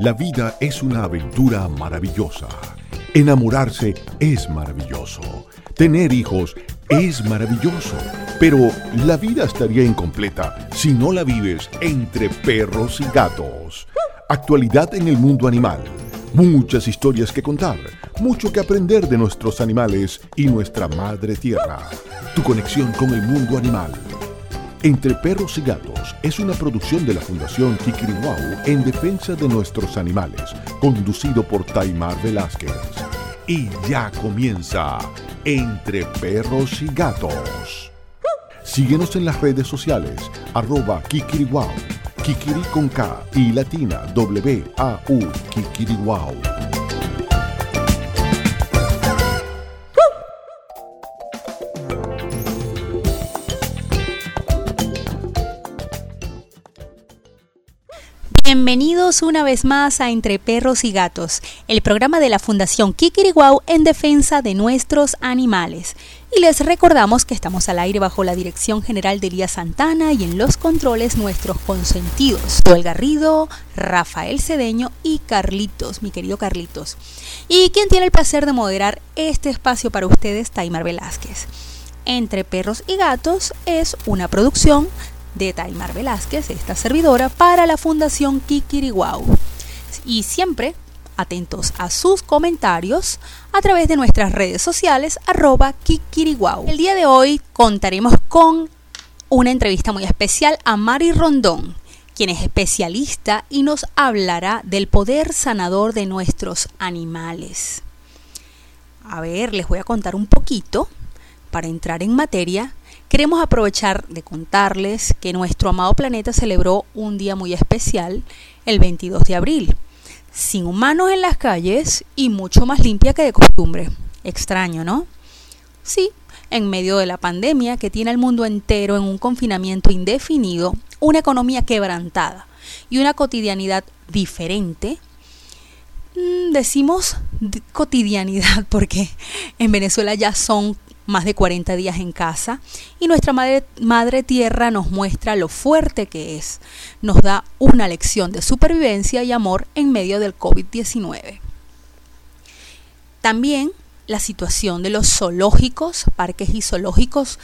La vida es una aventura maravillosa. Enamorarse es maravilloso. Tener hijos es maravilloso. Pero la vida estaría incompleta si no la vives entre perros y gatos. Actualidad en el mundo animal. Muchas historias que contar, mucho que aprender de nuestros animales y nuestra madre tierra. Tu conexión con el mundo animal. Entre Perros y Gatos es una producción de la Fundación Kikiriwau en defensa de nuestros animales, conducido por Taimar Velázquez. Y ya comienza Entre Perros y Gatos. Síguenos en las redes sociales, arroba Kikiriwau, Kikiri con K y latina W-A-U, Kikiriwau. Bienvenidos una vez más a Entre Perros y Gatos, el programa de la Fundación Kikiriwau en defensa de nuestros animales. Y les recordamos que estamos al aire bajo la dirección general de Elías Santana y en los controles nuestros consentidos, Joel Garrido, Rafael Cedeño y Carlitos, mi querido Carlitos. Y quien tiene el placer de moderar este espacio para ustedes, Taimar Velázquez. Entre Perros y Gatos es una producción de Taimar Velázquez, esta servidora, para la Fundación Kikiriwau. Y siempre atentos a sus comentarios a través de nuestras redes sociales arroba Kikiriwau. El día de hoy contaremos con una entrevista muy especial a Mari Rondón, quien es especialista y nos hablará del poder sanador de nuestros animales. A ver, les voy a contar un poquito para entrar en materia Queremos aprovechar de contarles que nuestro amado planeta celebró un día muy especial el 22 de abril, sin humanos en las calles y mucho más limpia que de costumbre. Extraño, ¿no? Sí, en medio de la pandemia que tiene al mundo entero en un confinamiento indefinido, una economía quebrantada y una cotidianidad diferente, mm, decimos cotidianidad porque en Venezuela ya son más de 40 días en casa y nuestra madre, tierra nos muestra lo fuerte que es. Nos da una lección de supervivencia y amor en medio del COVID-19. También la situación de los zoológicos, parques y zoológicos,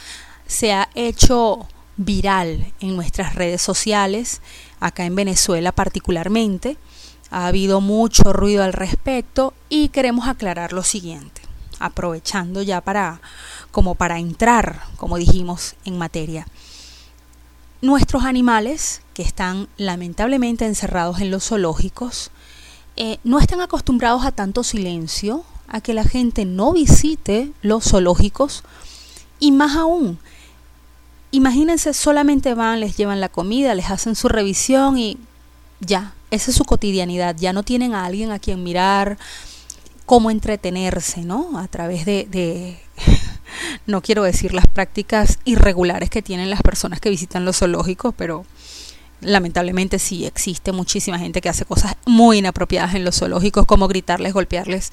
se ha hecho viral en nuestras redes sociales, acá en Venezuela particularmente. Ha habido mucho ruido al respecto y queremos aclarar lo siguiente, aprovechando ya para como para entrar, como dijimos, en materia. Nuestros animales, que están lamentablemente encerrados en los zoológicos, eh, no están acostumbrados a tanto silencio, a que la gente no visite los zoológicos y más aún, imagínense, solamente van, les llevan la comida, les hacen su revisión y ya, esa es su cotidianidad, ya no tienen a alguien a quien mirar, cómo entretenerse, ¿no? A través de, de no quiero decir las prácticas irregulares que tienen las personas que visitan los zoológicos, pero lamentablemente sí existe muchísima gente que hace cosas muy inapropiadas en los zoológicos, como gritarles, golpearles,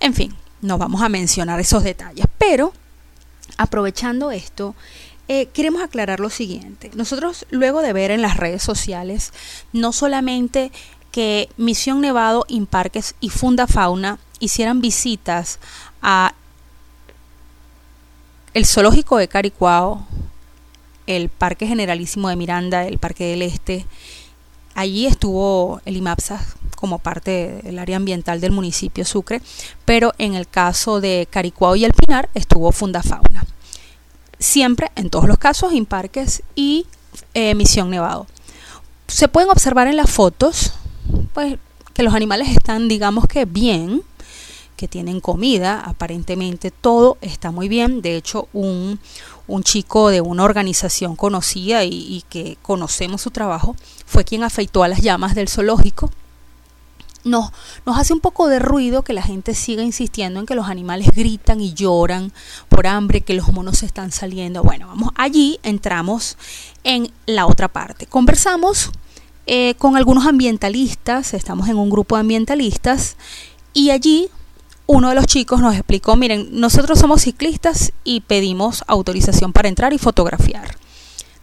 en fin, no vamos a mencionar esos detalles, pero aprovechando esto, eh, queremos aclarar lo siguiente. Nosotros luego de ver en las redes sociales no solamente que Misión Nevado, Imparques y Funda Fauna hicieran visitas a el zoológico de Caricuao, el Parque Generalísimo de Miranda, el Parque del Este, allí estuvo el IMAPSA como parte del área ambiental del municipio Sucre, pero en el caso de Caricuao y El Pinar estuvo Fundafauna. Siempre, en todos los casos, Imparques y eh, Misión Nevado. Se pueden observar en las fotos, pues, que los animales están, digamos que bien, que tienen comida, aparentemente todo está muy bien. De hecho, un, chico de una organización conocida y, que conocemos su trabajo fue quien afeitó a las llamas del zoológico. Nos, nos hace un poco de ruido que la gente siga insistiendo en que los animales gritan y lloran por hambre, que los monos están saliendo. Bueno, vamos allí, entramos en la otra parte. Conversamos eh, con algunos ambientalistas, estamos en un grupo de ambientalistas y allí uno de los chicos nos explicó, miren, nosotros somos ciclistas y pedimos autorización para entrar y fotografiar.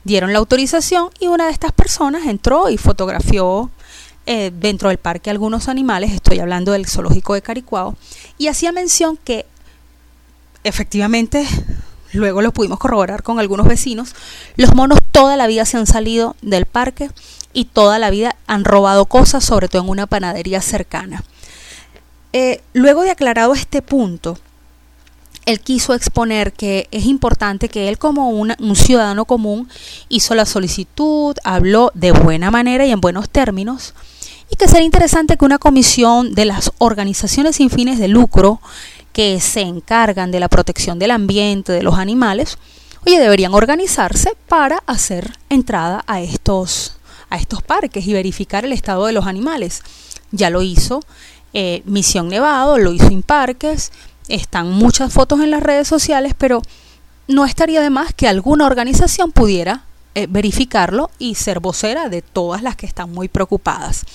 Dieron la autorización y una de estas personas entró y fotografió eh, dentro del parque algunos animales, estoy hablando del zoológico de Caricuao, y hacía mención que efectivamente, luego lo pudimos corroborar con algunos vecinos, los monos toda la vida se han salido del parque y toda la vida han robado cosas, sobre todo en una panadería cercana. Eh, luego de aclarado este punto, él quiso exponer que es importante que él como un ciudadano común hizo la solicitud, habló de buena manera y en buenos términos, y que sería interesante que una comisión de las organizaciones sin fines de lucro que se encargan de la protección del ambiente, de los animales, oye, deberían organizarse para hacer entrada a estos, a estos parques y verificar el estado de los animales. Ya lo hizo eh, Misión Nevado, lo hizo Imparques, están muchas fotos en las redes sociales, pero no estaría de más que alguna organización pudiera eh, verificarlo y ser vocera de todas las que están muy preocupadas.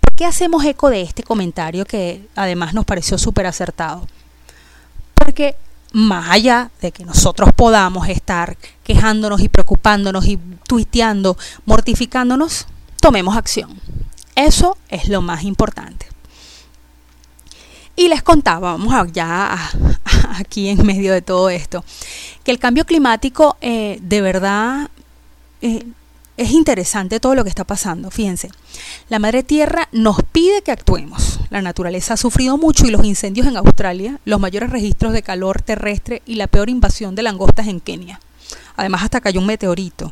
¿Por qué hacemos eco de este comentario que además nos pareció súper acertado? Porque más allá de que nosotros podamos estar quejándonos y preocupándonos y tuiteando, mortificándonos, tomemos acción. Eso es lo más importante. Y les contaba, vamos aquí en medio de todo esto, que el cambio climático eh, de verdad eh, es interesante todo lo que está pasando. Fíjense, la Madre Tierra nos pide que actuemos. La naturaleza ha sufrido mucho y los incendios en Australia, los mayores registros de calor terrestre y la peor invasión de langostas en Kenia. Además, hasta cayó un meteorito.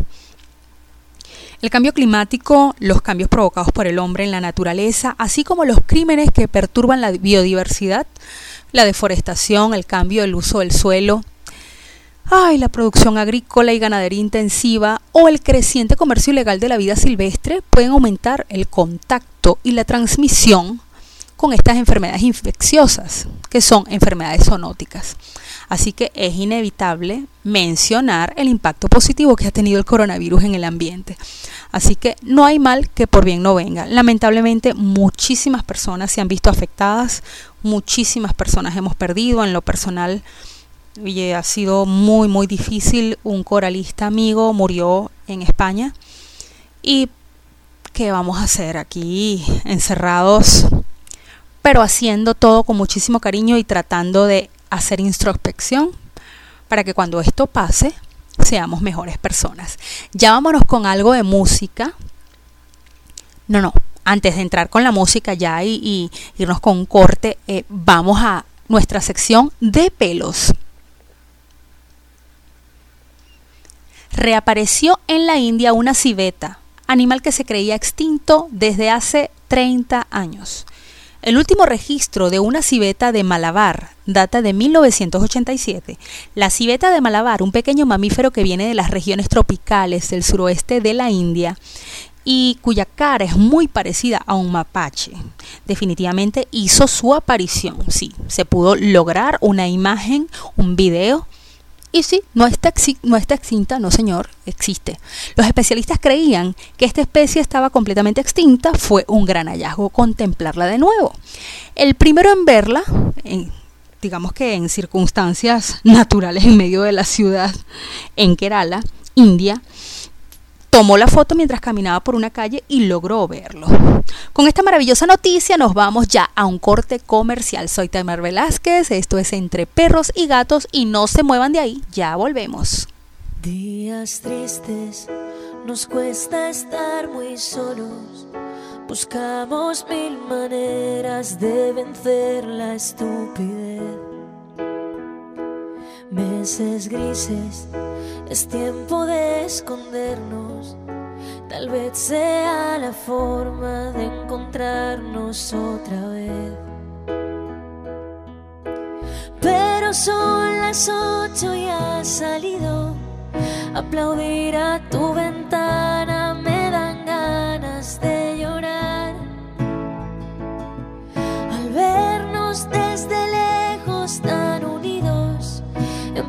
El cambio climático, los cambios provocados por el hombre en la naturaleza, así como los crímenes que perturban la biodiversidad, la deforestación, el cambio del uso del suelo, ay, la producción agrícola y ganadería intensiva o el creciente comercio ilegal de la vida silvestre pueden aumentar el contacto y la transmisión con estas enfermedades infecciosas, que son enfermedades zoonóticas. Así que es inevitable mencionar el impacto positivo que ha tenido el coronavirus en el ambiente. Así que no hay mal que por bien no venga. Lamentablemente muchísimas personas se han visto afectadas, muchísimas personas hemos perdido en lo personal y ha sido muy, muy difícil. Un coralista amigo murió en España. ¿Y qué vamos a hacer aquí encerrados? Pero haciendo todo con muchísimo cariño y tratando de hacer introspección para que cuando esto pase seamos mejores personas. Ya vámonos con algo de música. No, no, antes de entrar con la música ya y, irnos con un corte, eh, vamos a nuestra sección de pelos. reapareció en la India una civeta, animal que se creía extinto desde hace 30 años. El último registro de una civeta de Malabar data de 1987. La civeta de Malabar, un pequeño mamífero que viene de las regiones tropicales del suroeste de la India y cuya cara es muy parecida a un mapache. Definitivamente hizo su aparición, sí, se pudo lograr una imagen, un video y sí, no está, no está extinta, no señor, existe. Los especialistas creían que esta especie estaba completamente extinta, fue un gran hallazgo contemplarla de nuevo. El primero en verla, digamos que en circunstancias naturales en medio de la ciudad, en Kerala, India, tomó la foto mientras caminaba por una calle y logró verlo. Con esta maravillosa noticia nos vamos ya a un corte comercial. Soy Tamar Velázquez, esto es Entre Perros y Gatos y no se muevan de ahí, ya volvemos. Días tristes, nos cuesta estar muy solos. Buscamos mil maneras de vencer la estupidez. Meses grises es tiempo de escondernos. Tal vez sea la forma de encontrarnos otra vez. Pero son las ocho y ha salido. Aplaudir a tu ventana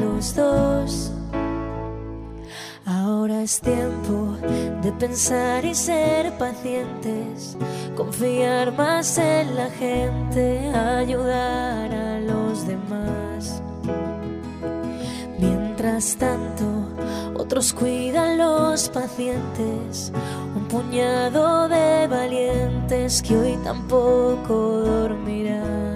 los dos. Ahora es tiempo de pensar y ser pacientes, confiar más en la gente, ayudar a los demás. Mientras tanto, otros cuidan los pacientes, un puñado de valientes que hoy tampoco dormirán.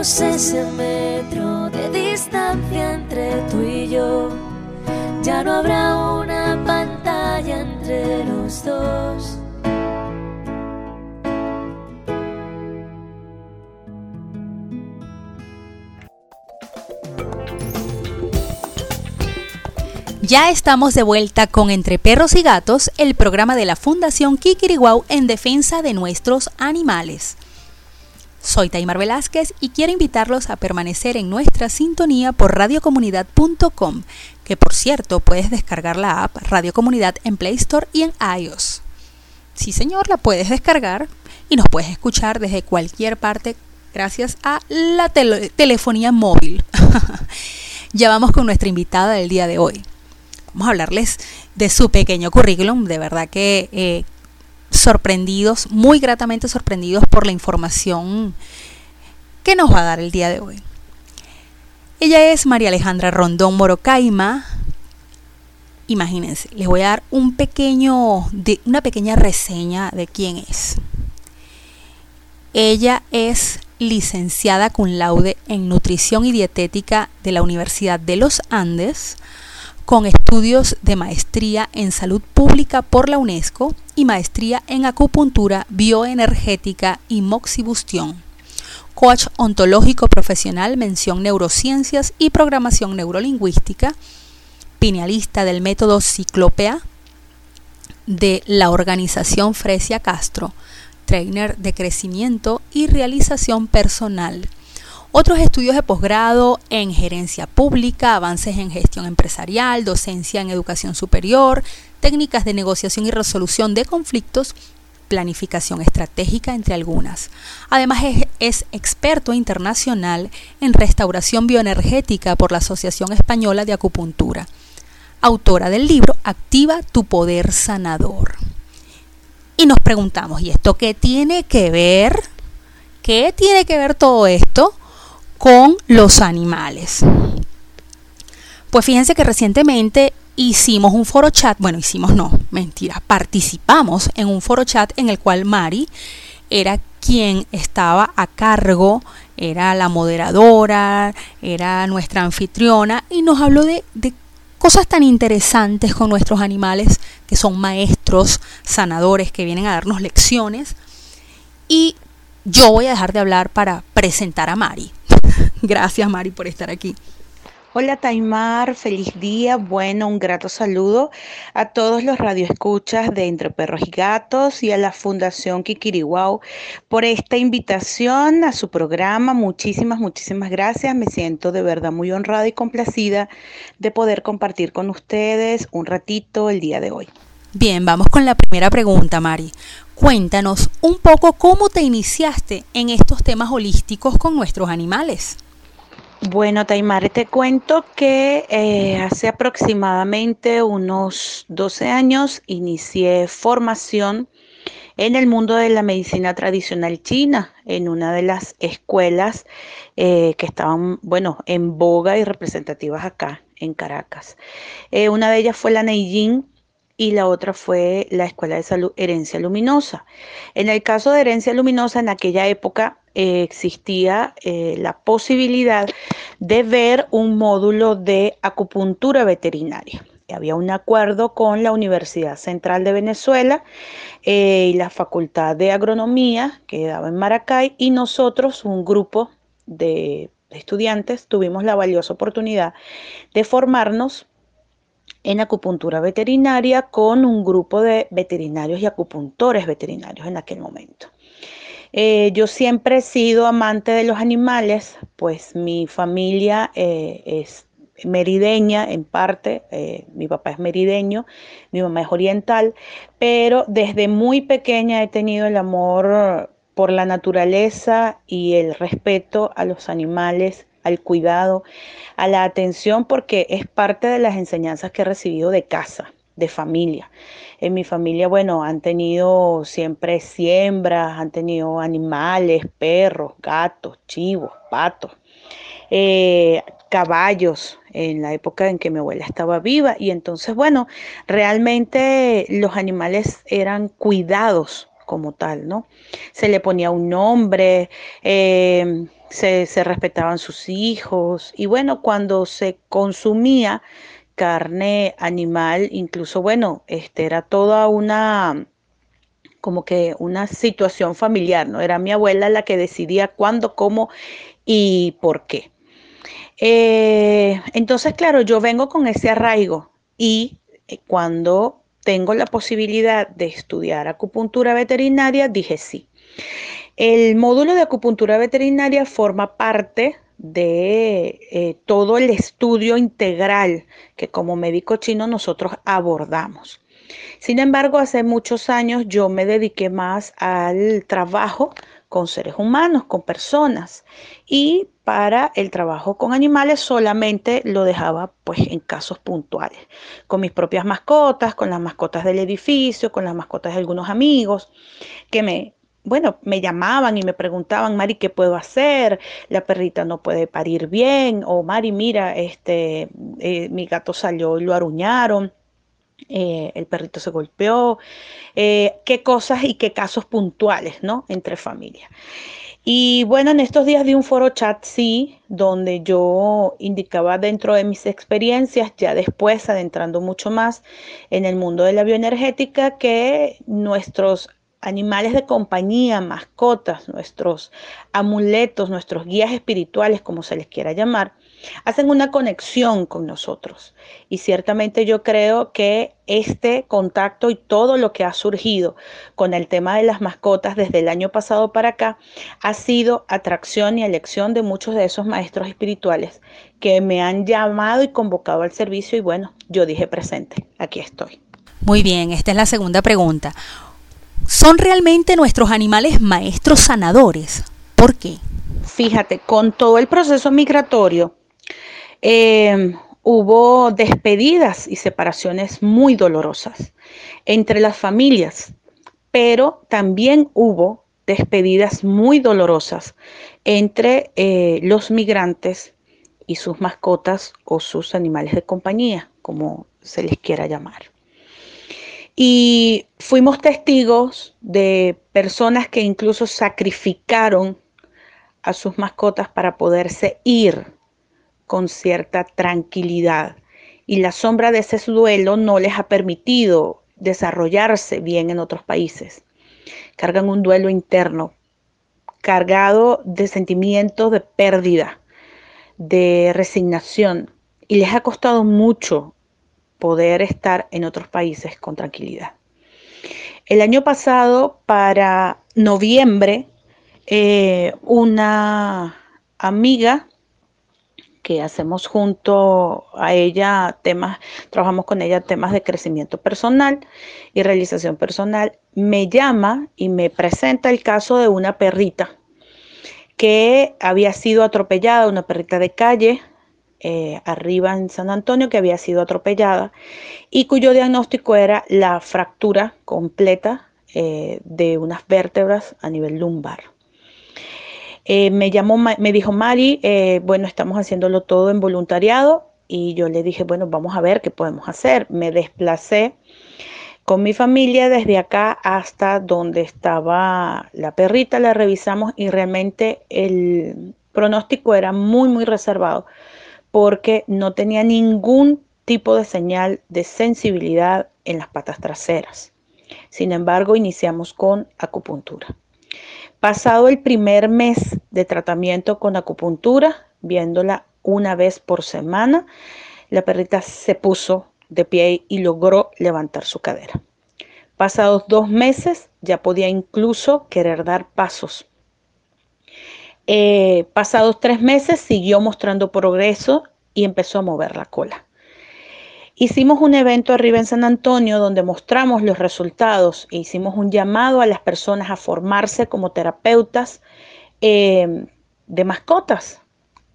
Romperemos ese metro de distancia entre tú y yo. Ya no habrá una pantalla entre los dos. Ya estamos de vuelta con Entre Perros y Gatos, el programa de la Fundación Kikiriguau en defensa de nuestros animales. Soy Taimar Velázquez y quiero invitarlos a permanecer en nuestra sintonía por radiocomunidad.com, que por cierto puedes descargar la app Radio Comunidad en Play Store y en iOS. Sí, señor, la puedes descargar y nos puedes escuchar desde cualquier parte gracias a la telefonía móvil. ya vamos con nuestra invitada del día de hoy. Vamos a hablarles de su pequeño currículum, de verdad que eh, sorprendidos, muy gratamente sorprendidos por la información que nos va a dar el día de hoy. Ella es María Alejandra Rondón Morocaima. Imagínense, les voy a dar un pequeño, de, una pequeña reseña de quién es. Ella es licenciada cum laude en nutrición y dietética de la Universidad de los Andes, con estudios de maestría en salud pública por la UNESCO y maestría en acupuntura bioenergética y moxibustión. Coach ontológico profesional, mención neurociencias y programación neurolingüística, pinealista del método Ciclopea de la organización Fresia Castro, trainer de crecimiento y realización personal otros estudios de posgrado en gerencia pública, avances en gestión empresarial, docencia en educación superior, técnicas de negociación y resolución de conflictos, planificación estratégica, entre algunas. Además es, experto internacional en restauración bioenergética por la Asociación Española de Acupuntura. Autora del libro Activa tu poder sanador. Y nos preguntamos, ¿y esto qué tiene que ver? ¿Qué tiene que ver todo esto con los animales. Pues fíjense que recientemente hicimos un foro chat, bueno, hicimos no, mentira, participamos en un foro chat en el cual Mari era quien estaba a cargo, era la moderadora, era nuestra anfitriona y nos habló de, de cosas tan interesantes con nuestros animales que son maestros, sanadores que vienen a darnos lecciones. Y yo voy a dejar de hablar para presentar a Mari. Gracias Mari por estar aquí. Hola Taimar, feliz día. Bueno, un grato saludo a todos los radioescuchas de Entre Perros y Gatos y a la Fundación Kikiriwau por esta invitación a su programa. Muchísimas, muchísimas gracias. Me siento de verdad muy honrada y complacida de poder compartir con ustedes un ratito el día de hoy. Bien, vamos con la primera pregunta, Mari. Cuéntanos un poco cómo te iniciaste en estos temas holísticos con nuestros animales. Bueno, Taimar, te cuento que eh, hace aproximadamente unos 12 años inicié formación en el mundo de la medicina tradicional china, en una de las escuelas eh, que estaban, bueno, en boga y representativas acá en Caracas. Eh, una de ellas fue la Neijing y la otra fue la Escuela de Salud Herencia Luminosa. En el caso de Herencia Luminosa, en aquella época eh, existía eh, la posibilidad de ver un módulo de acupuntura veterinaria. Había un acuerdo con la Universidad Central de Venezuela eh, y la Facultad de Agronomía que daba en Maracay y nosotros, un grupo de estudiantes, tuvimos la valiosa oportunidad de formarnos en acupuntura veterinaria con un grupo de veterinarios y acupuntores veterinarios en aquel momento. Eh, yo siempre he sido amante de los animales, pues mi familia eh, es merideña en parte, eh, mi papá es merideño, mi mamá es oriental, pero desde muy pequeña he tenido el amor por la naturaleza y el respeto a los animales, al cuidado, a la atención, porque es parte de las enseñanzas que he recibido de casa, de familia. En mi familia, bueno, han tenido siempre siembras, han tenido animales, perros, gatos, chivos, patos, eh, caballos, en la época en que mi abuela estaba viva. Y entonces, bueno, realmente los animales eran cuidados como tal, ¿no? Se le ponía un nombre, eh, se, respetaban sus hijos y bueno, cuando se consumía carne animal, incluso, bueno, este era toda una como que una situación familiar, ¿no? Era mi abuela la que decidía cuándo, cómo y por qué. Eh, entonces, claro, yo vengo con ese arraigo y eh, cuando tengo la posibilidad de estudiar acupuntura veterinaria, dije sí. El módulo de acupuntura veterinaria forma parte de eh, todo el estudio integral que como médico chino nosotros abordamos. Sin embargo, hace muchos años yo me dediqué más al trabajo con seres humanos, con personas, y para el trabajo con animales solamente lo dejaba pues en casos puntuales, con mis propias mascotas, con las mascotas del edificio, con las mascotas de algunos amigos que me bueno, me llamaban y me preguntaban, Mari, ¿qué puedo hacer? La perrita no puede parir bien, o Mari, mira, este, eh, mi gato salió y lo aruñaron. Eh, el perrito se golpeó, eh, qué cosas y qué casos puntuales, ¿no? Entre familias. Y bueno, en estos días di un foro chat, sí, donde yo indicaba dentro de mis experiencias, ya después adentrando mucho más en el mundo de la bioenergética, que nuestros animales de compañía, mascotas, nuestros amuletos, nuestros guías espirituales, como se les quiera llamar, hacen una conexión con nosotros. Y ciertamente yo creo que este contacto y todo lo que ha surgido con el tema de las mascotas desde el año pasado para acá ha sido atracción y elección de muchos de esos maestros espirituales que me han llamado y convocado al servicio y bueno, yo dije presente, aquí estoy. Muy bien, esta es la segunda pregunta. ¿Son realmente nuestros animales maestros sanadores? ¿Por qué? Fíjate, con todo el proceso migratorio, eh, hubo despedidas y separaciones muy dolorosas entre las familias, pero también hubo despedidas muy dolorosas entre eh, los migrantes y sus mascotas o sus animales de compañía, como se les quiera llamar. Y fuimos testigos de personas que incluso sacrificaron a sus mascotas para poderse ir con cierta tranquilidad. Y la sombra de ese duelo no les ha permitido desarrollarse bien en otros países. Cargan un duelo interno, cargado de sentimientos de pérdida, de resignación, y les ha costado mucho poder estar en otros países con tranquilidad. El año pasado, para noviembre, eh, una amiga que hacemos junto a ella temas, trabajamos con ella temas de crecimiento personal y realización personal, me llama y me presenta el caso de una perrita que había sido atropellada, una perrita de calle, eh, arriba en San Antonio, que había sido atropellada y cuyo diagnóstico era la fractura completa eh, de unas vértebras a nivel lumbar. Eh, me llamó, me dijo Mari, bueno, estamos haciéndolo todo en voluntariado y yo le dije, bueno, vamos a ver qué podemos hacer. Me desplacé con mi familia desde acá hasta donde estaba la perrita, la revisamos y realmente el pronóstico era muy, muy reservado porque no tenía ningún tipo de señal de sensibilidad en las patas traseras. Sin embargo, iniciamos con acupuntura. Pasado el primer mes de tratamiento con acupuntura, viéndola una vez por semana, la perrita se puso de pie y logró levantar su cadera. Pasados dos meses ya podía incluso querer dar pasos. Eh, pasados tres meses siguió mostrando progreso y empezó a mover la cola. Hicimos un evento arriba en San Antonio donde mostramos los resultados e hicimos un llamado a las personas a formarse como terapeutas eh, de mascotas.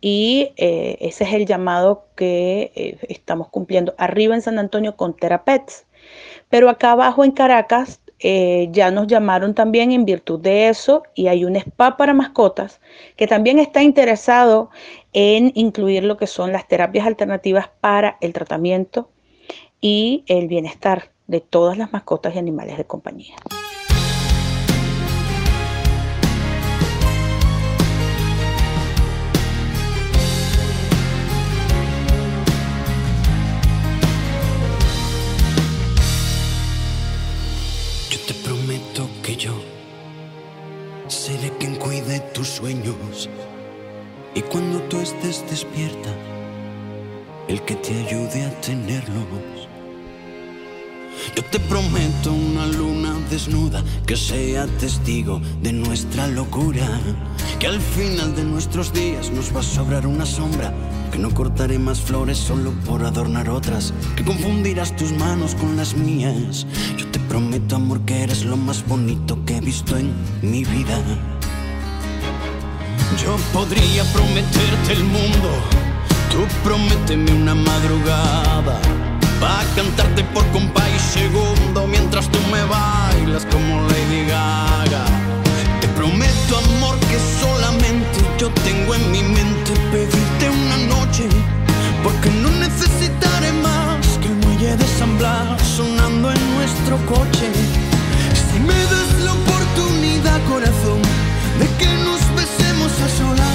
Y eh, ese es el llamado que estamos cumpliendo arriba en San Antonio con Terapets. Pero acá abajo en Caracas ya nos llamaron también en virtud de eso y hay un spa para mascotas que también está interesado en incluir lo que son las terapias alternativas para el tratamiento y el bienestar de todas las mascotas y animales de compañía. Sueños y cuando tú estés despierta, el que te ayude a tenerlos. Yo te prometo una luna desnuda que sea testigo de nuestra locura. Que al final de nuestros días nos va a sobrar una sombra. Que no cortaré más flores solo por adornar otras. Que confundirás tus manos con las mías. Yo te prometo, amor, que eres lo más bonito que he visto en mi vida. Yo podría prometerte el mundo. Tú prométeme una madrugada Va a cantarte por compa y segundo mientras tú me bailas como Lady Gaga. Te prometo, amor, que solamente yo tengo en mi mente pedirte una noche, porque no necesitaré más que el muelle de San sonando en nuestro coche. Si me das la oportunidad, corazón, de que nos solas,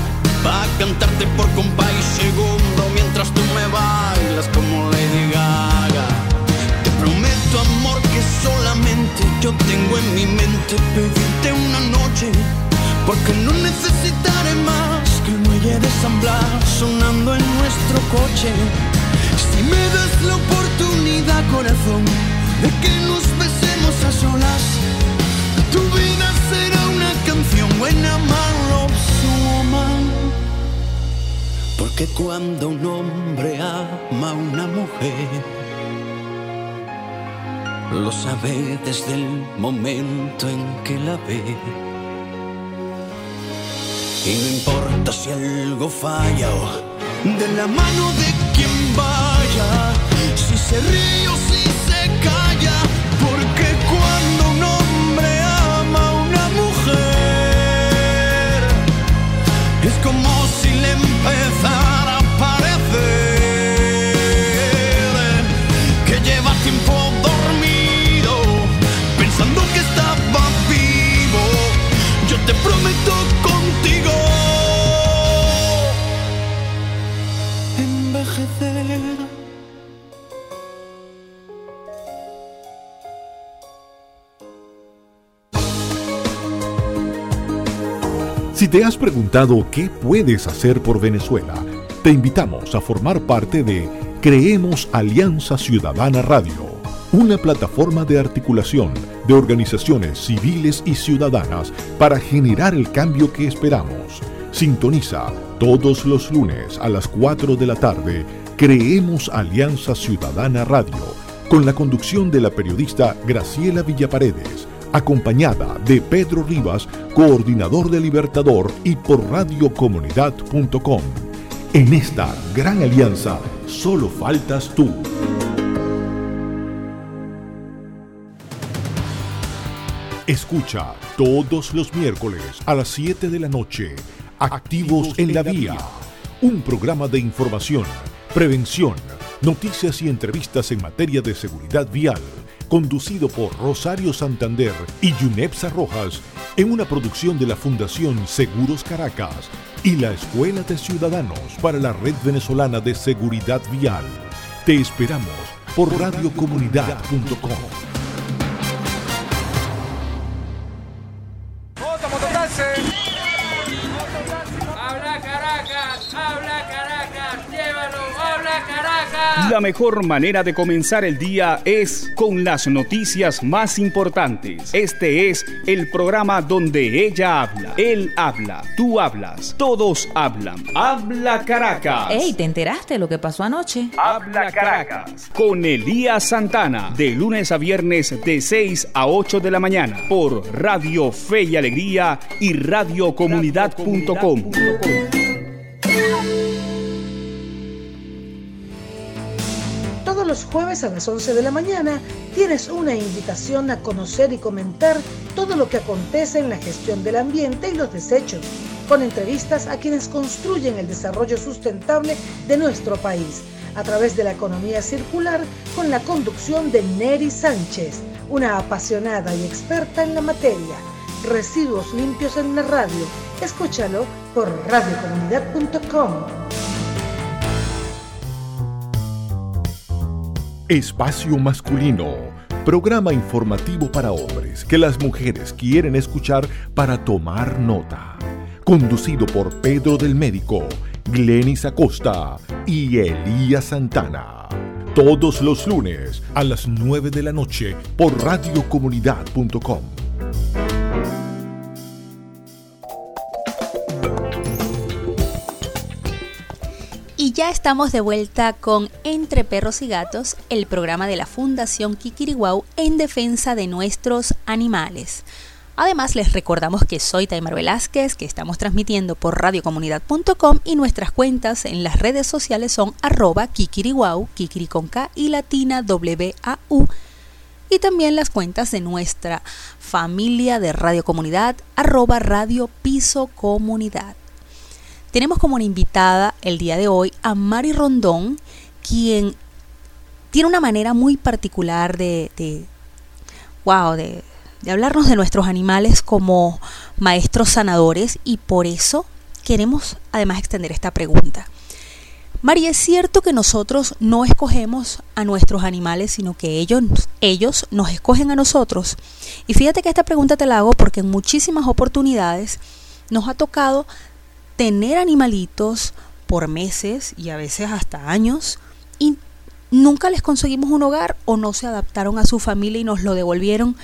Va a cantarte por compa y segundo mientras tú me bailas como Lady Gaga. Te prometo, amor, que solamente yo tengo en mi mente pedirte una noche, porque no necesitaré más que el muelle de San sonando en nuestro coche. Si me das la oportunidad, corazón, de que nos besemos a solas. Tu vida será una canción buena, malo, Porque cuando un hombre ama a una mujer, lo sabe desde el momento en que la ve. Y no importa si algo falla o de la mano de quien vaya, si se ríe o si se calla, porque cuando un hombre ama a una mujer, es como si le te prometo contigo envejecer. Si te has preguntado qué puedes hacer por Venezuela, te invitamos a formar parte de Creemos Alianza Ciudadana Radio, una plataforma de articulación de organizaciones civiles y ciudadanas para generar el cambio que esperamos. Sintoniza todos los lunes a las 4 de la tarde Creemos Alianza Ciudadana Radio, con la conducción de la periodista Graciela Villaparedes acompañada de Pedro Rivas, coordinador de Libertador y por radiocomunidad.com. En esta gran alianza, solo faltas tú. Escucha todos los miércoles a las 7 de la noche, Activos en la Vía, un programa de información, prevención, noticias y entrevistas en materia de seguridad vial conducido por Rosario Santander y Yunepsa Rojas, en una producción de la Fundación Seguros Caracas y la Escuela de Ciudadanos para la Red Venezolana de Seguridad Vial. Te esperamos por radiocomunidad.com. La mejor manera de comenzar el día es con las noticias más importantes. Este es el programa donde ella habla, él habla, tú hablas, todos hablan. Habla Caracas. Ey, ¿te enteraste de lo que pasó anoche? Habla Caracas con Elías Santana de lunes a viernes de 6 a 8 de la mañana por Radio Fe y Alegría y radiocomunidad.com. Todos los jueves a las 11 de la mañana tienes una invitación a conocer y comentar todo lo que acontece en la gestión del ambiente y los desechos, con entrevistas a quienes construyen el desarrollo sustentable de nuestro país a través de la economía circular con la conducción de Neri Sánchez, una apasionada y experta en la materia. Residuos limpios en la radio. Escúchalo por radiocomunidad.com. Espacio Masculino, programa informativo para hombres que las mujeres quieren escuchar para tomar nota. Conducido por Pedro del Médico, Glenis Acosta y Elías Santana. Todos los lunes a las 9 de la noche por radiocomunidad.com. estamos de vuelta con Entre Perros y Gatos, el programa de la Fundación Kikiriwau en defensa de nuestros animales. Además, les recordamos que soy Taimar Velázquez, que estamos transmitiendo por radiocomunidad.com y nuestras cuentas en las redes sociales son arroba kikiriwau, kikiri con K y latina W-A-U. Y también las cuentas de nuestra familia de Radio Comunidad, arroba Radio Piso Comunidad. Tenemos como una invitada el día de hoy a Mari Rondón, quien tiene una manera muy particular de, de wow, de, de hablarnos de nuestros animales como maestros sanadores y por eso queremos además extender esta pregunta. María, ¿es cierto que nosotros no escogemos a nuestros animales, sino que ellos, ellos nos escogen a nosotros? Y fíjate que esta pregunta te la hago porque en muchísimas oportunidades nos ha tocado tener animalitos por meses y a veces hasta años y nunca les conseguimos un hogar o no se adaptaron a su familia y nos lo devolvieron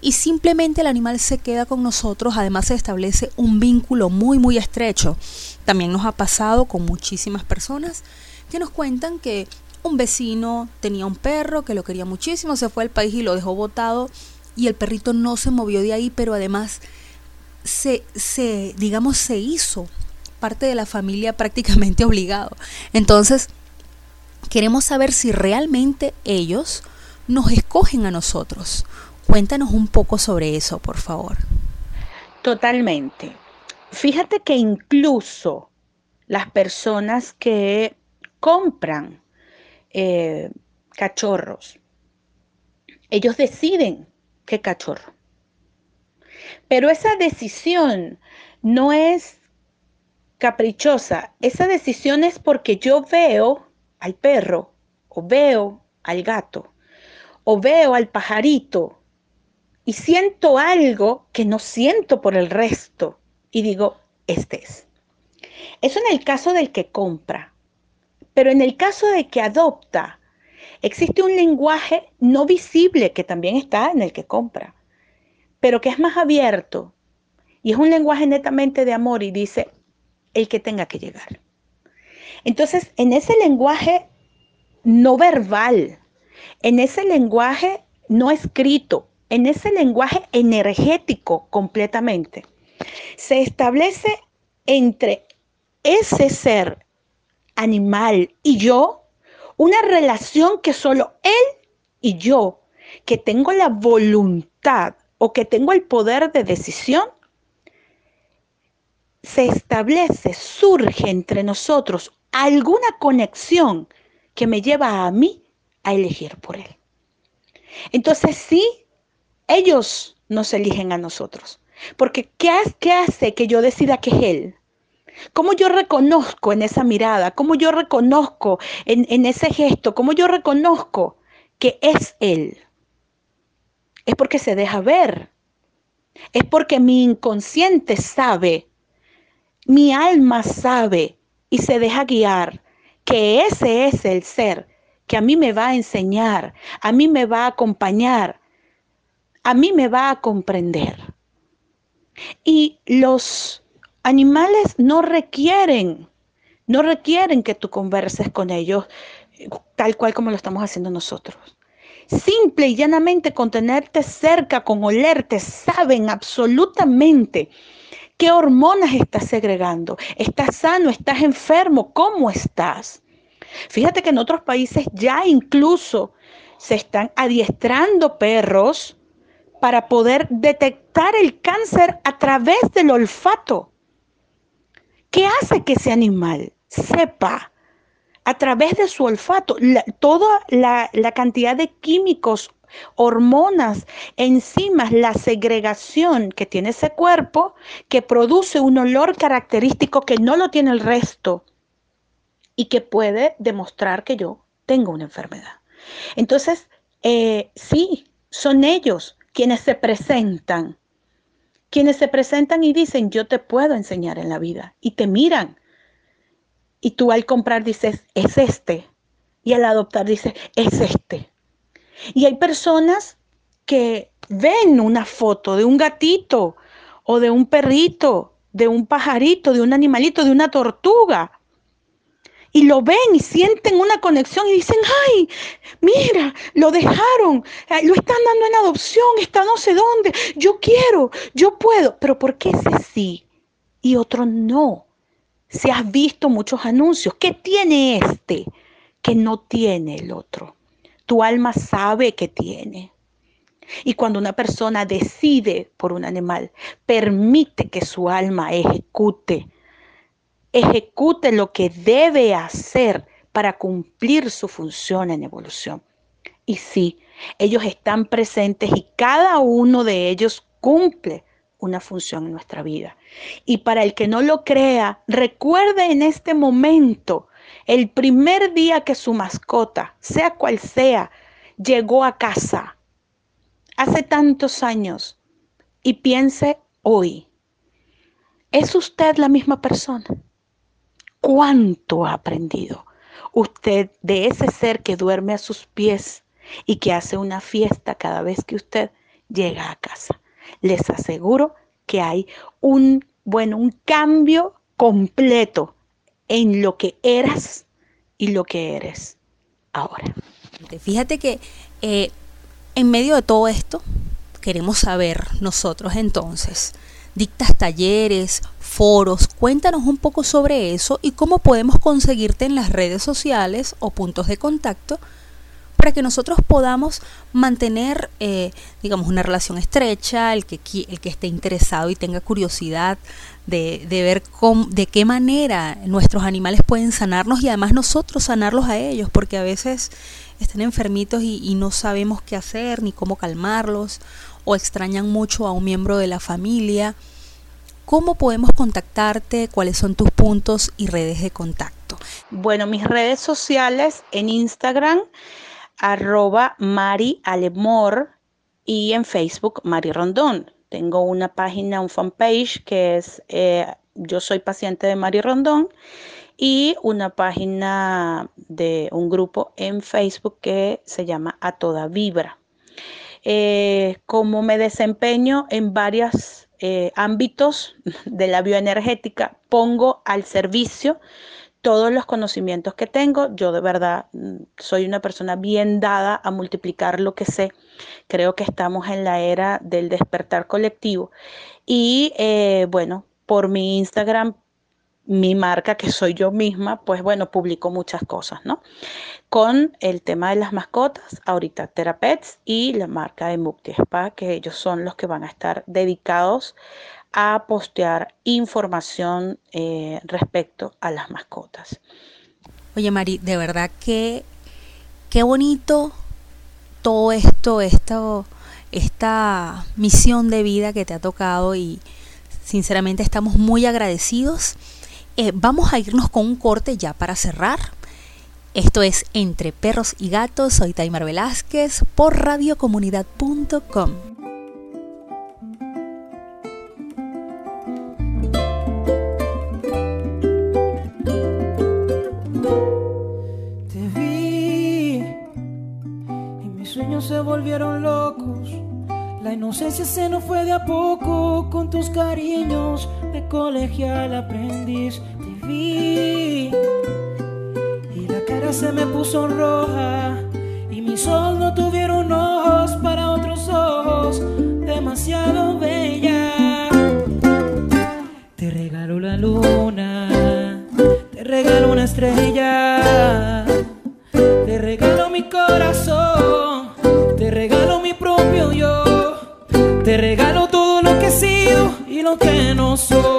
y simplemente el animal se queda con nosotros, además se establece un vínculo muy muy estrecho. También nos ha pasado con muchísimas personas que nos cuentan que un vecino tenía un perro que lo quería muchísimo, se fue al país y lo dejó botado y el perrito no se movió de ahí, pero además se, se digamos, se hizo parte de la familia prácticamente obligado. Entonces, queremos saber si realmente ellos nos escogen a nosotros. Cuéntanos un poco sobre eso, por favor. Totalmente. Fíjate que incluso las personas que compran eh, cachorros. Ellos deciden qué cachorro. Pero esa decisión no es caprichosa, esa decisión es porque yo veo al perro o veo al gato o veo al pajarito y siento algo que no siento por el resto y digo, este es. Eso en el caso del que compra. Pero en el caso de que adopta, existe un lenguaje no visible que también está en el que compra, pero que es más abierto y es un lenguaje netamente de amor y dice el que tenga que llegar. Entonces, en ese lenguaje no verbal, en ese lenguaje no escrito, en ese lenguaje energético completamente, se establece entre ese ser animal y yo, una relación que solo él y yo, que tengo la voluntad o que tengo el poder de decisión, se establece, surge entre nosotros alguna conexión que me lleva a mí a elegir por él. Entonces sí, ellos nos eligen a nosotros. Porque ¿qué, ¿qué hace que yo decida que es él? ¿Cómo yo reconozco en esa mirada? ¿Cómo yo reconozco en, ese gesto? ¿Cómo yo reconozco que es Él? Es porque se deja ver. Es porque mi inconsciente sabe, mi alma sabe y se deja guiar que ese es el ser que a mí me va a enseñar, a mí me va a acompañar, a mí me va a comprender. Y los animales no requieren, no requieren que tú converses con ellos eh, tal cual como lo estamos haciendo nosotros. Simple y llanamente con tenerte cerca, con olerte, saben absolutamente qué hormonas estás segregando. ¿Estás sano? ¿Estás enfermo? ¿Cómo estás? Fíjate que en otros países ya incluso se están adiestrando perros para poder detectar el cáncer a través del olfato. ¿Qué hace que ese animal sepa a través de su olfato toda la, cantidad de químicos, hormonas, enzimas, la segregación que tiene ese cuerpo que produce un olor característico que no lo tiene el resto y que puede demostrar que yo tengo una enfermedad? Entonces, eh, sí, son ellos quienes se presentan quienes se presentan y dicen, yo te puedo enseñar en la vida, y te miran. Y tú al comprar dices, es este. Y al adoptar dices, es este. Y hay personas que ven una foto de un gatito o de un perrito, de un pajarito, de un animalito, de una tortuga, y lo ven y sienten una conexión y dicen, ay, mira, lo dejaron, eh, lo están dando en adopción, está no sé dónde, yo quiero, yo puedo, pero ¿por qué ese sí y otro no? Si has visto muchos anuncios, ¿qué tiene este que no tiene el otro? Tu alma sabe que tiene. Y cuando una persona decide por un animal, permite que su alma ejecute ejecute lo que debe hacer para cumplir su función en evolución. Y sí, ellos están presentes y cada uno de ellos cumple una función en nuestra vida. Y para el que no lo crea, recuerde en este momento el primer día que su mascota, sea cual sea, llegó a casa, hace tantos años, y piense hoy, ¿es usted la misma persona? cuánto ha aprendido usted de ese ser que duerme a sus pies y que hace una fiesta cada vez que usted llega a casa. Les aseguro que hay un, bueno, un cambio completo en lo que eras y lo que eres ahora. Fíjate que eh, en medio de todo esto, queremos saber nosotros entonces, dictas talleres, foros, cuéntanos un poco sobre eso y cómo podemos conseguirte en las redes sociales o puntos de contacto para que nosotros podamos mantener, eh, digamos, una relación estrecha, el que, el que esté interesado y tenga curiosidad de, ver de qué manera nuestros animales pueden sanarnos y además nosotros sanarlos a ellos, porque a veces están enfermitos y no sabemos qué hacer ni cómo calmarlos o extrañan mucho a un miembro de la familia. ¿Cómo podemos contactarte? ¿Cuáles son tus puntos y redes de contacto? Bueno, mis redes sociales en Instagram arroba Mari Alemor y en Facebook Mari Rondón. Tengo una página, un fanpage que es eh, Yo soy paciente de Mari Rondón y una página de un grupo en Facebook que se llama A Toda Vibra. Eh, como me desempeño en varios eh, ámbitos de la bioenergética, pongo al servicio todos los conocimientos que tengo. Yo de verdad mm, soy una persona bien dada a multiplicar lo que sé. Creo que estamos en la era del despertar colectivo. Y eh, bueno, por mi Instagram, mi marca, que soy yo misma, pues bueno, publico muchas cosas, ¿no? Con el tema de las mascotas, ahorita Terapets y la marca de Mukti Spa, que ellos son los que van a estar dedicados a postear información eh, respecto a las mascotas. Oye, Mari, de verdad que qué bonito todo esto, esto, esta misión de vida que te ha tocado y sinceramente estamos muy agradecidos. Eh, vamos a irnos con un corte ya para cerrar. Esto es Entre Perros y Gatos. Soy Taimar Velázquez por radiocomunidad.com. locos. La inocencia se nos fue de a poco con tus cariños de colegial aprendiz. Te vi y la cara se me puso roja y mis ojos no tuvieron ojos para otros ojos demasiado bella. Te regalo la luna, te regalo una estrella, que no soy.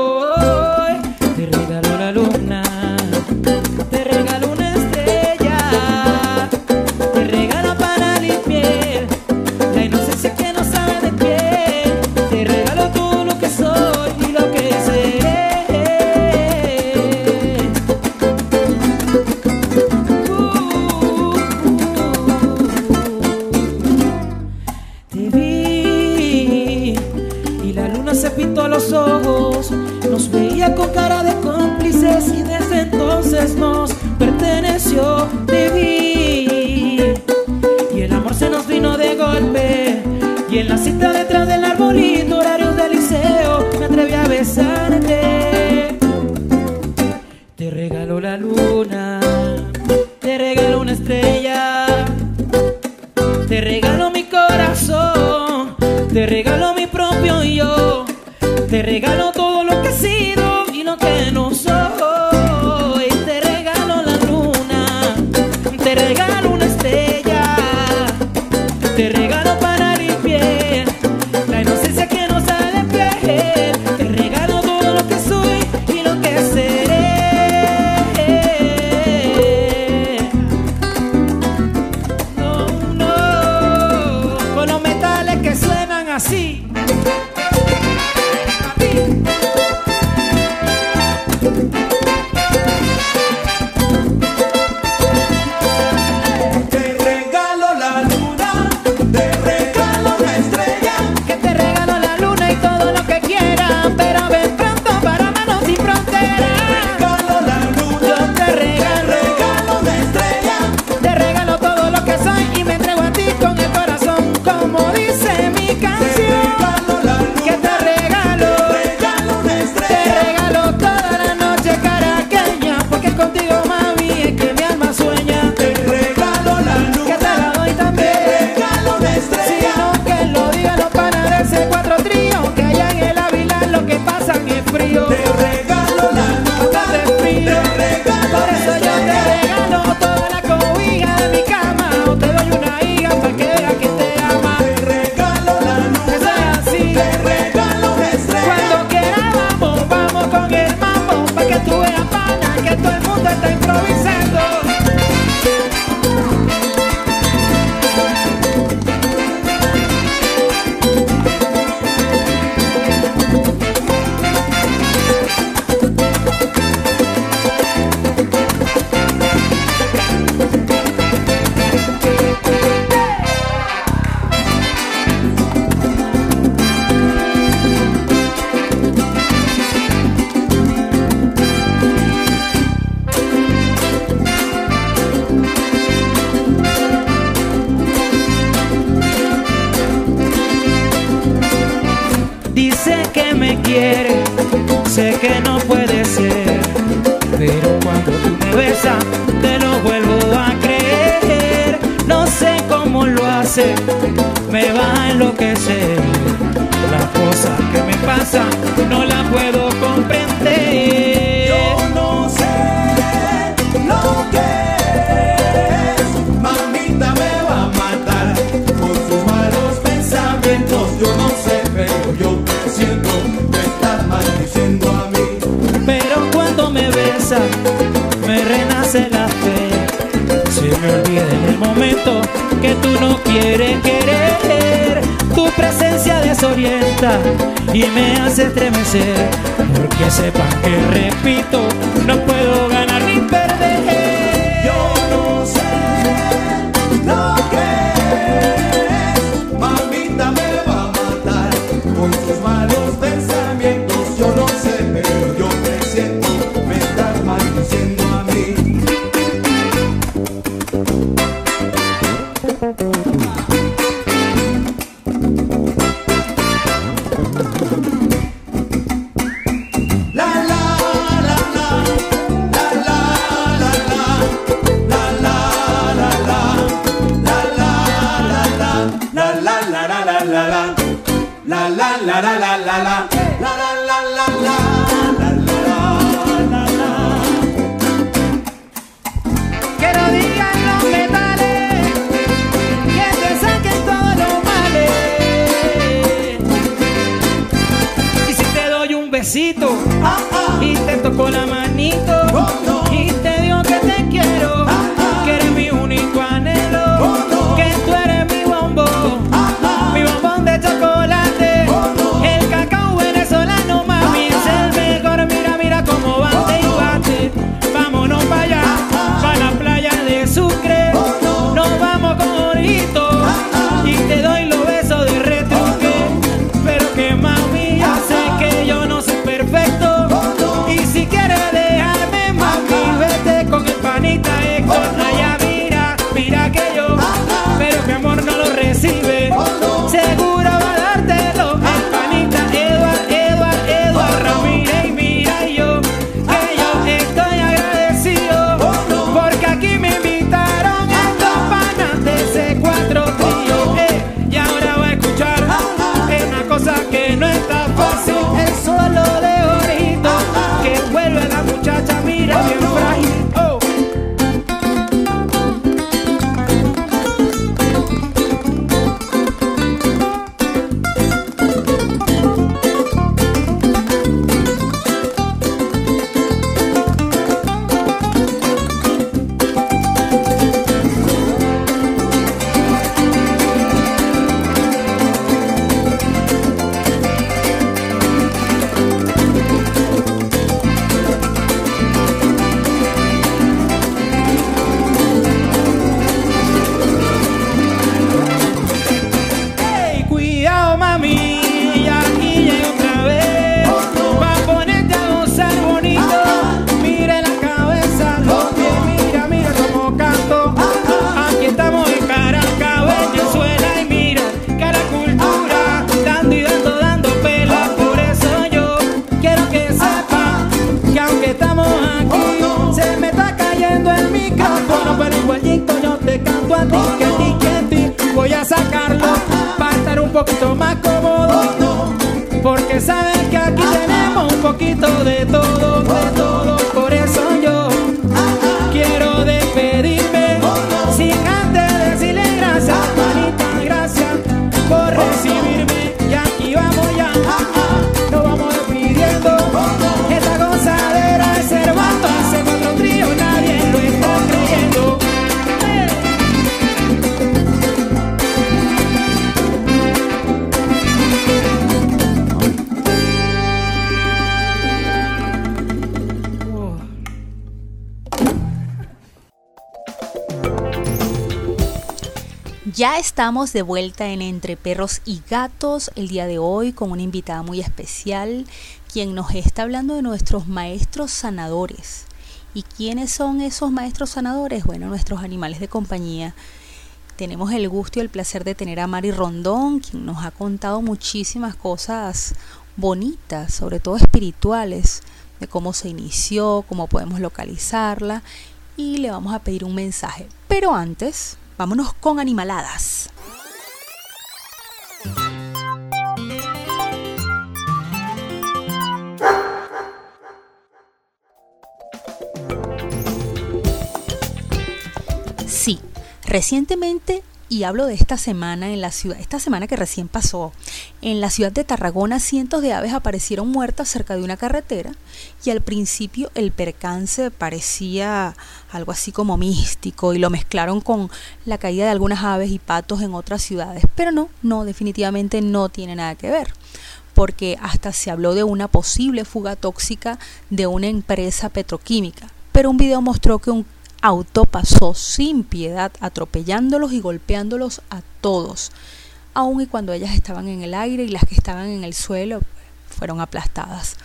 Te regalo mi corazón, te regalo mi propio yo, te regalo todo y me hace estremecer, porque sepan que repito, no puedo. estamos de vuelta en Entre Perros y Gatos el día de hoy con una invitada muy especial, quien nos está hablando de nuestros maestros sanadores. ¿Y quiénes son esos maestros sanadores? Bueno, nuestros animales de compañía. Tenemos el gusto y el placer de tener a Mari Rondón, quien nos ha contado muchísimas cosas bonitas, sobre todo espirituales, de cómo se inició, cómo podemos localizarla y le vamos a pedir un mensaje. Pero antes, vámonos con animaladas. Sí, recientemente y hablo de esta semana en la ciudad, esta semana que recién pasó, en la ciudad de Tarragona cientos de aves aparecieron muertas cerca de una carretera y al principio el percance parecía algo así como místico y lo mezclaron con la caída de algunas aves y patos en otras ciudades, pero no, no, definitivamente no tiene nada que ver porque hasta se habló de una posible fuga tóxica de una empresa petroquímica, pero un video mostró que un auto pasó sin piedad atropellándolos y golpeándolos a todos, aun y cuando ellas estaban en el aire y las que estaban en el suelo fueron aplastadas.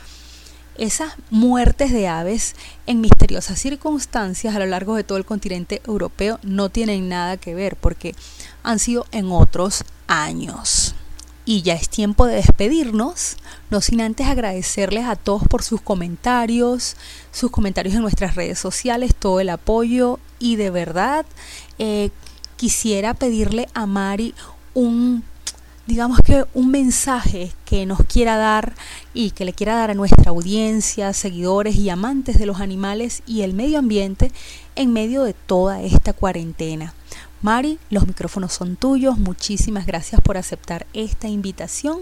Esas muertes de aves en misteriosas circunstancias a lo largo de todo el continente europeo no tienen nada que ver porque han sido en otros años. Y ya es tiempo de despedirnos, no sin antes agradecerles a todos por sus comentarios, sus comentarios en nuestras redes sociales, todo el apoyo y de verdad eh, quisiera pedirle a Mari un, digamos que un mensaje que nos quiera dar y que le quiera dar a nuestra audiencia, seguidores y amantes de los animales y el medio ambiente en medio de toda esta cuarentena. Mari, los micrófonos son tuyos. Muchísimas gracias por aceptar esta invitación.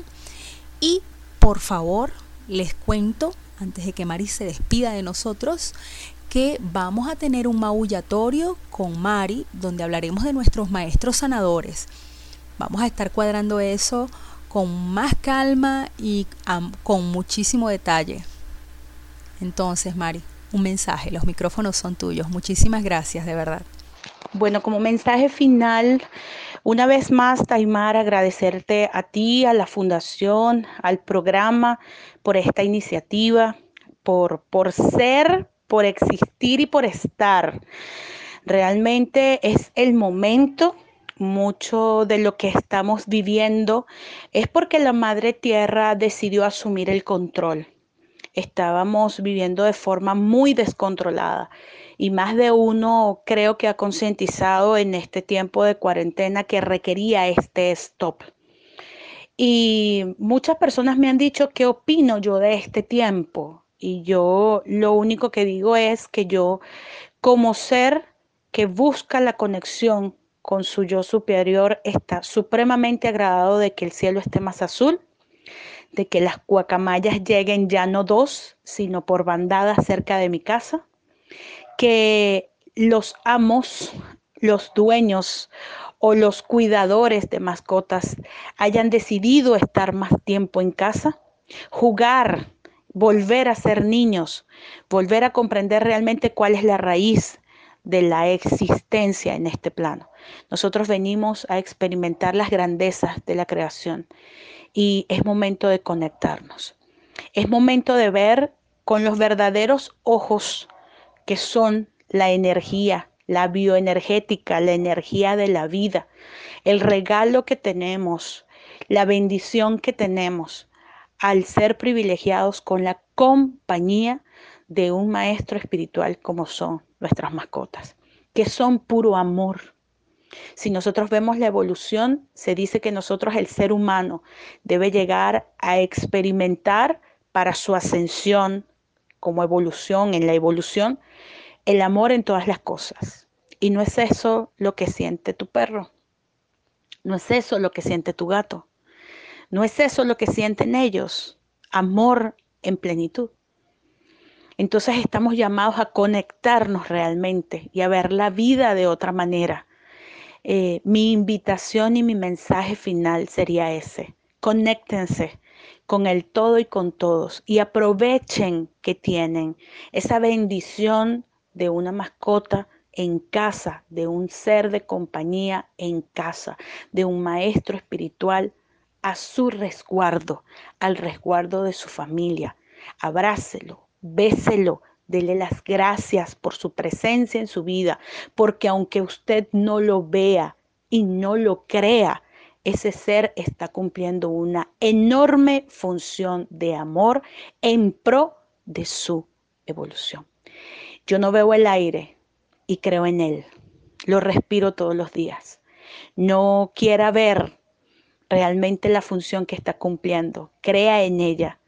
Y por favor, les cuento, antes de que Mari se despida de nosotros, que vamos a tener un maullatorio con Mari, donde hablaremos de nuestros maestros sanadores. Vamos a estar cuadrando eso con más calma y con muchísimo detalle. Entonces, Mari, un mensaje, los micrófonos son tuyos. Muchísimas gracias, de verdad. Bueno, como mensaje final, una vez más, Taimar, agradecerte a ti, a la fundación, al programa por esta iniciativa, por, por ser, por existir y por estar. Realmente es el momento mucho de lo que estamos viviendo es porque la Madre Tierra decidió asumir el control. Estábamos viviendo de forma muy descontrolada y más de uno creo que ha concientizado en este tiempo de cuarentena que requería este stop. Y muchas personas me han dicho qué opino yo de este tiempo. Y yo lo único que digo es que yo, como ser que busca la conexión con su yo superior, está supremamente agradado de que el cielo esté más azul, de que las guacamayas lleguen ya no dos, sino por bandadas cerca de mi casa, que los amos, los dueños o los cuidadores de mascotas hayan decidido estar más tiempo en casa, jugar, volver a ser niños, volver a comprender realmente cuál es la raíz de la existencia en este plano. Nosotros venimos a experimentar las grandezas de la creación y es momento de conectarnos. Es momento de ver con los verdaderos ojos que son la energía, la bioenergética, la energía de la vida, el regalo que tenemos, la bendición que tenemos al ser privilegiados con la compañía de un maestro espiritual como son nuestras mascotas, que son puro amor. Si nosotros vemos la evolución, se dice que nosotros, el ser humano, debe llegar a experimentar para su ascensión como evolución, en la evolución, el amor en todas las cosas. Y no es eso lo que siente tu perro. No es eso lo que siente tu gato. No es eso lo que sienten ellos. Amor en plenitud. Entonces estamos llamados a conectarnos realmente y a ver la vida de otra manera. Eh, mi invitación y mi mensaje final sería ese. Conéctense con el todo y con todos y aprovechen que tienen esa bendición de una mascota en casa, de un ser de compañía en casa, de un maestro espiritual a su resguardo, al resguardo de su familia. Abrácelo, béselo, dele las gracias por su presencia en su vida, porque aunque usted no lo vea, y no lo crea, ese ser está cumpliendo una enorme función de amor en pro de su evolución. Yo no veo el aire y creo en él. Lo respiro todos los días. No quiera ver realmente la función que está cumpliendo. Crea en ella.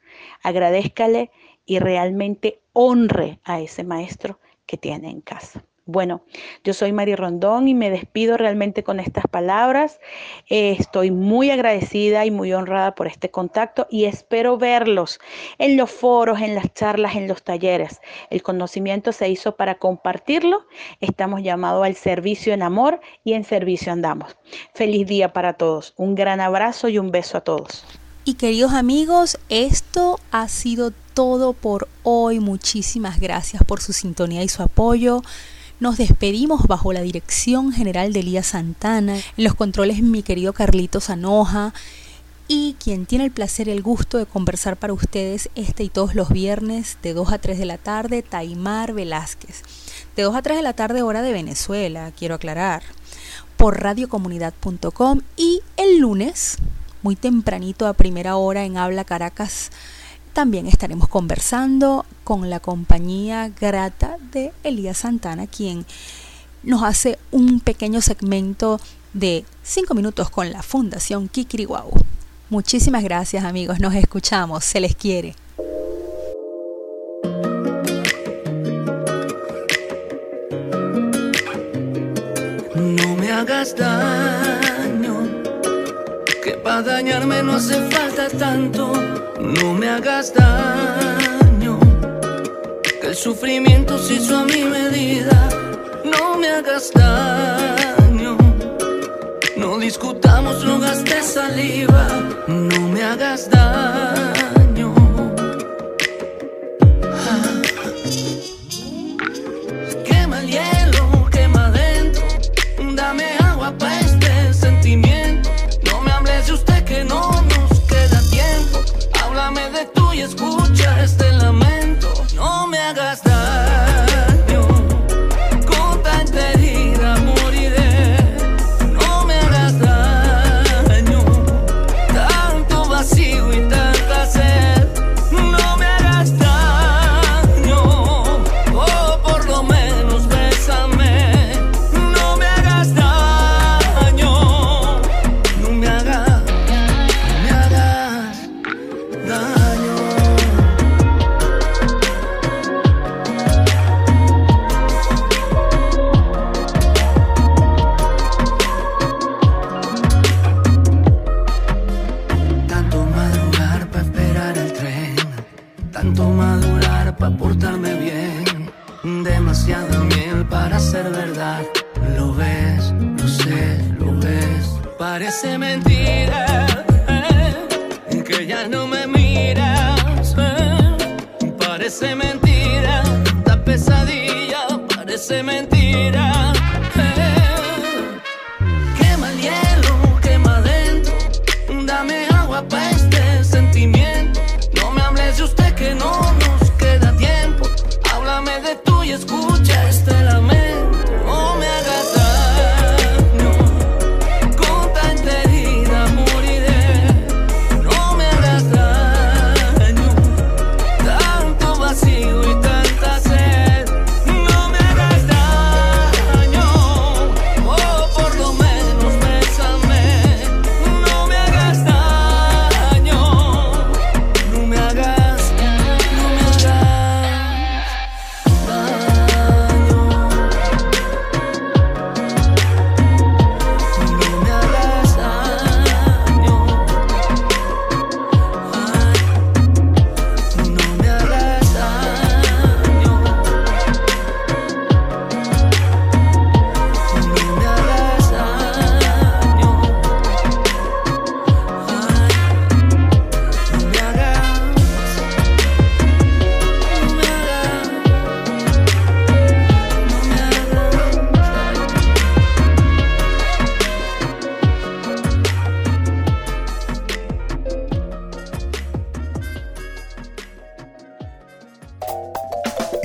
Agradezcale y realmente honre a ese maestro que tiene en casa. Bueno, yo soy Mari Rondón y me despido realmente con estas palabras. Eh, estoy muy agradecida y muy honrada por este contacto y espero verlos en los foros, en las charlas, en los talleres. El conocimiento se hizo para compartirlo. Estamos llamados al servicio en amor y en servicio andamos. Feliz día para todos. Un gran abrazo y un beso a todos. Y queridos amigos, esto ha sido todo por hoy. Muchísimas gracias por su sintonía y su apoyo. Nos despedimos bajo la dirección general de Elías Santana, en los controles mi querido Carlitos Anoja y quien tiene el placer y el gusto de conversar para ustedes este y todos los viernes de 2 a 3 de la tarde, Taimar Velázquez. De 2 a 3 de la tarde hora de Venezuela, quiero aclarar, por radiocomunidad.com y el lunes, muy tempranito a primera hora en Habla Caracas también estaremos conversando con la compañía grata de Elías Santana, quien nos hace un pequeño segmento de 5 minutos con la Fundación Kikiriwau. Muchísimas gracias amigos, nos escuchamos, se les quiere. No me hagas daño, que para dañarme no hace falta tanto no me hagas daño, el sufrimiento se hizo a mi medida. No me hagas daño, no discutamos, no gastes saliva. No me hagas daño.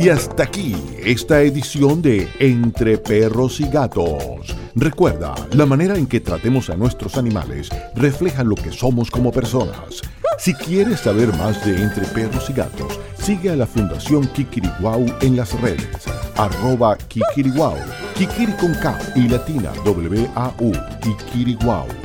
Y hasta aquí esta edición de Entre Perros y Gatos, Recuerda, la manera en que tratemos a nuestros animales refleja lo que somos como personas. Si quieres saber más de Entre Perros y Gatos, sigue a la Fundación Kikiriguau en las redes. Arroba Kikiriguau. Kikiri con K y latina W-A-U. Kikiriguau.